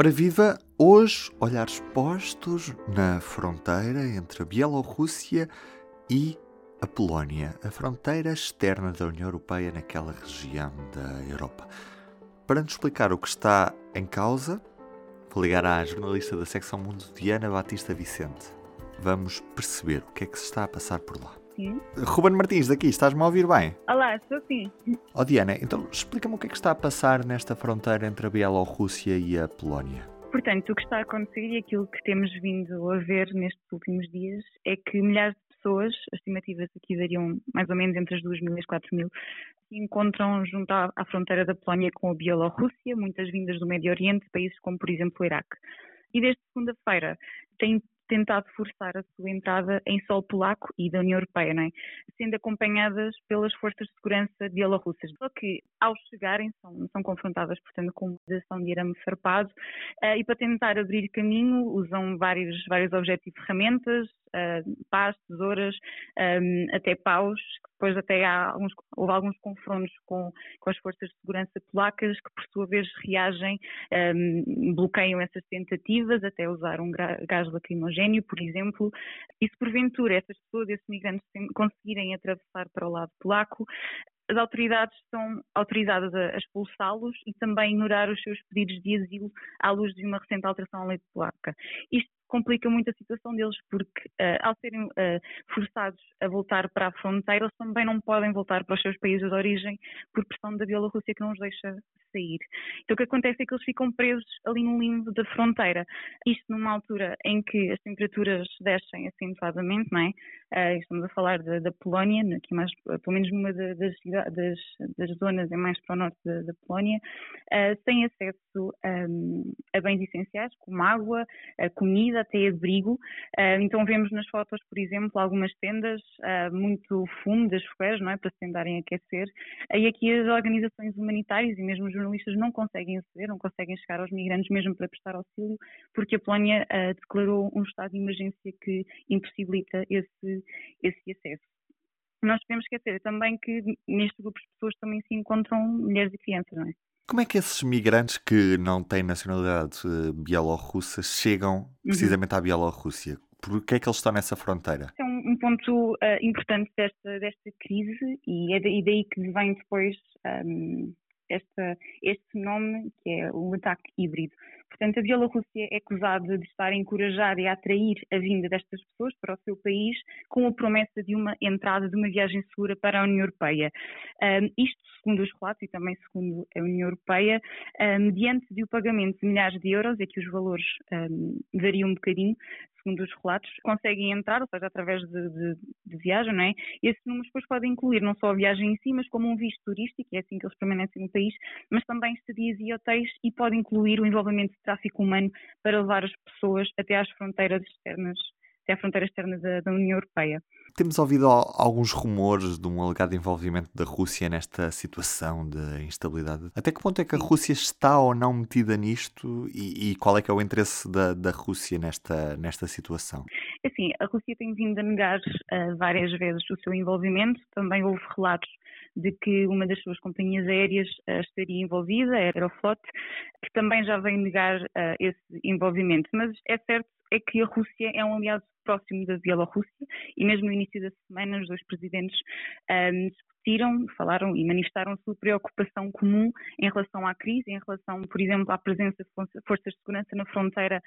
Ora viva, hoje olhares postos na fronteira entre a Bielorrússia e a Polónia, a fronteira externa da União Europeia naquela região da Europa. Para nos explicar o que está em causa, vou ligar à jornalista da secção Mundo Diana Batista Vicente. Vamos perceber o que é que se está a passar por lá. Sim. Ruben Martins, daqui, estás-me a ouvir bem? Olá, estou sim. Oh Diana, então explica-me o que é que está a passar nesta fronteira entre a Bielorrússia e a Polónia. Portanto, o que está a acontecer e aquilo que temos vindo a ver nestes últimos dias é que milhares de pessoas, as estimativas aqui variam mais ou menos entre as 2 mil e as 4 mil, se encontram junto à, à fronteira da Polónia com a Bielorrússia, muitas vindas do Médio Oriente, países como, por exemplo, o Iraque. E desde segunda-feira tem tentado forçar a sua entrada em solo polaco e da União Europeia, é? sendo acompanhadas pelas forças de segurança bielorrussas. Só que, ao chegarem, são, são confrontadas, portanto, com uma ação de arame farpado uh, e para tentar abrir caminho usam vários, vários objetos e ferramentas, uh, pás, tesouras, um, até paus, depois até há alguns, houve alguns confrontos com, com, as forças de segurança polacas que por sua vez reagem, um, bloqueiam essas tentativas, até usar um gás lacrimogéneo, por exemplo, e se porventura essas pessoas, esses migrantes conseguirem atravessar para o lado polaco, as autoridades estão autorizadas a expulsá-los e também ignorar os seus pedidos de asilo à luz de uma recente alteração à lei polaca. Isto complica muito a situação deles, porque uh, ao serem uh, forçados a voltar para a fronteira, eles também não podem voltar para os seus países de origem por pressão da Bielorrússia que não os deixa sair. Então o que acontece é que eles ficam presos ali no limbo da fronteira. Isto numa altura em que as temperaturas descem acentuadamente, não é? Uh, estamos a falar da, da, Polónia, aqui mais, pelo menos numa das, das, das zonas é mais para o norte da, da Polónia, sem acesso um, a bens essenciais como água, comida, até abrigo. Uh, então vemos nas fotos, por exemplo, algumas tendas, uh, muito fumo das fogueiras, não é, para se tentarem aquecer. E aqui as organizações humanitárias e mesmo os jornalistas não conseguem aceder, não conseguem chegar aos migrantes mesmo para prestar auxílio, porque a Polónia uh, declarou um estado de emergência que impossibilita esse, esse acesso. Nós podemos esquecer também que neste grupo de pessoas também se encontram mulheres e crianças, não é? Como é que esses migrantes que não têm nacionalidade uh, bielorrussa chegam uhum. precisamente uhum. à Bielorrússia? Por que é que eles estão nessa fronteira? É um, um ponto uh, importante desta, desta crise e é daí que vem depois um, esta, este nome, que é o ataque híbrido. Portanto, a Bielorrússia é acusada de estar a encorajar e a atrair a vinda destas pessoas para o seu país com a promessa de uma entrada, de uma viagem segura para a União Europeia. Um, isto, segundo os relatos e também segundo a União Europeia, um, mediante de o pagamento de milhares de euros, é que os valores um, variam um bocadinho, segundo os relatos, conseguem entrar, ou seja, através de, de, de viagem, não é? Esses números depois podem incluir não só a viagem em si, mas como um visto turístico, é assim que eles permanecem no país, mas também estadias e hotéis e pode incluir o envolvimento de tráfico humano para levar as pessoas até às fronteiras externas, até à fronteira externa da, da União Europeia. Temos ouvido alguns rumores de um alegado envolvimento da Rússia nesta situação de instabilidade. Até que ponto é que a Rússia está ou não metida nisto e, e qual é que é o interesse da, da Rússia nesta, nesta situação? Assim, a Rússia tem vindo a negar uh, várias vezes o seu envolvimento. Também houve relatos de que uma das suas companhias aéreas uh, estaria envolvida, a Aeroflot, que também já vem negar uh, esse envolvimento. Mas é certo é que a Rússia é um aliado próximo da Bielorrússia e mesmo no início da semana os dois presidentes um, discutiram, falaram e manifestaram sua preocupação comum em relação à crise, em relação, por exemplo, à presença de forças de segurança na fronteira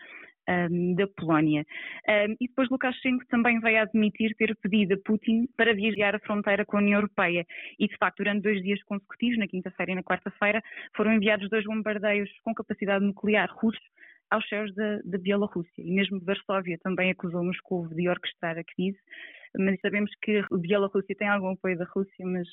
um, da Polónia. Um, e depois Lukashenko também veio admitir ter pedido a Putin para viajar a fronteira com a União Europeia. E, de facto, durante dois dias consecutivos, na quinta-feira e na quarta-feira, foram enviados dois bombardeios com capacidade nuclear russos aos céus da, da Bielorrússia. E mesmo Varsóvia também acusou Moscou de orquestrar a crise, mas sabemos que a Bielorrússia tem algum apoio da Rússia, mas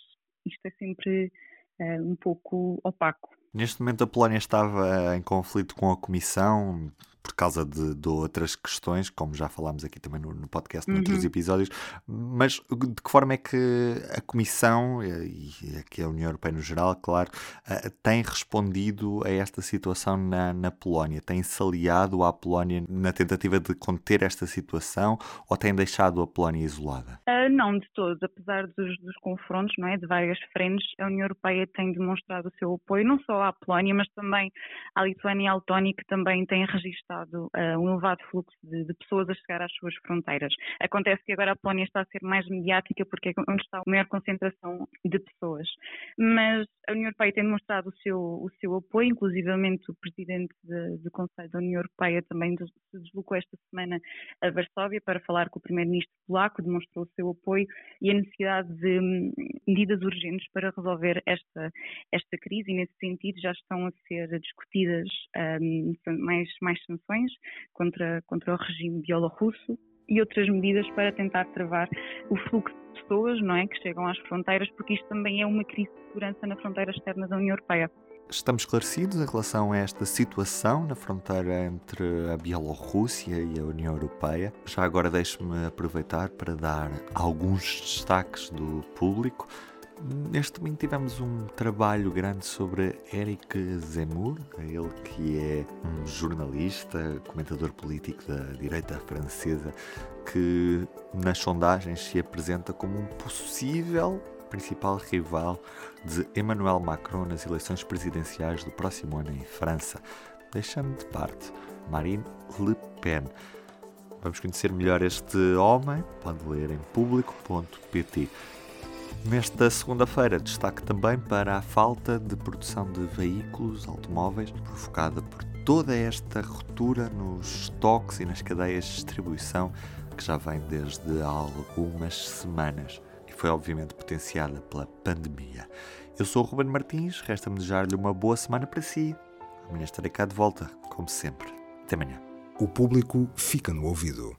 isto é sempre uh, um pouco opaco. Neste momento a Polónia estava em conflito com a Comissão por causa de, de, outras questões, como já falámos aqui também no, no podcast, uhum. noutros episódios, mas de que forma é que a Comissão e aqui a União Europeia no geral, claro, uh, tem respondido a esta situação na, na Polónia? Tem-se aliado à Polónia na tentativa de conter esta situação ou tem deixado a Polónia isolada? Uh, não, de todos. Apesar dos, dos confrontos não é, de várias frentes, a União Europeia tem demonstrado o seu apoio não só à Polónia, mas também à Lituânia e à Letónia, que também têm registado uh, um elevado fluxo de, de, pessoas a chegar às suas fronteiras. Acontece que agora a Polónia está a ser mais mediática porque é onde está a maior concentração de pessoas. Mas a União Europeia tem demonstrado o seu, o seu apoio, inclusivamente o Presidente do Conselho da União Europeia também se deslocou esta semana a Varsóvia para falar com o Primeiro-Ministro polaco, demonstrou o seu apoio e a necessidade de hum, medidas urgentes para resolver esta, esta crise e nesse sentido já estão a ser discutidas um, mais, mais sanções contra, contra o regime bielorrusso e outras medidas para tentar travar o fluxo de pessoas não é, que chegam às fronteiras, porque isto também é uma crise de segurança na fronteira externa da União Europeia. Estamos esclarecidos em relação a esta situação na fronteira entre a Bielorrússia e a União Europeia. Já agora deixe-me aproveitar para dar alguns destaques do público. Neste domingo tivemos um trabalho grande sobre Eric Zemmour, ele que é um jornalista, comentador político da direita francesa, que nas sondagens se apresenta como um possível principal rival de Emmanuel Macron nas eleições presidenciais do próximo ano em França, deixando de parte Marine Le Pen. Vamos conhecer melhor este homem, pode ler em público.pt. Nesta segunda-feira, destaque também para a falta de produção de veículos automóveis provocada por toda esta ruptura nos estoques e nas cadeias de distribuição que já vem desde algumas semanas e foi obviamente potenciada pela pandemia. Eu sou o Ruben Martins, resta-me desejar-lhe uma boa semana para si. Amanhã estarei cá de volta, como sempre. Até amanhã. O público fica no ouvido.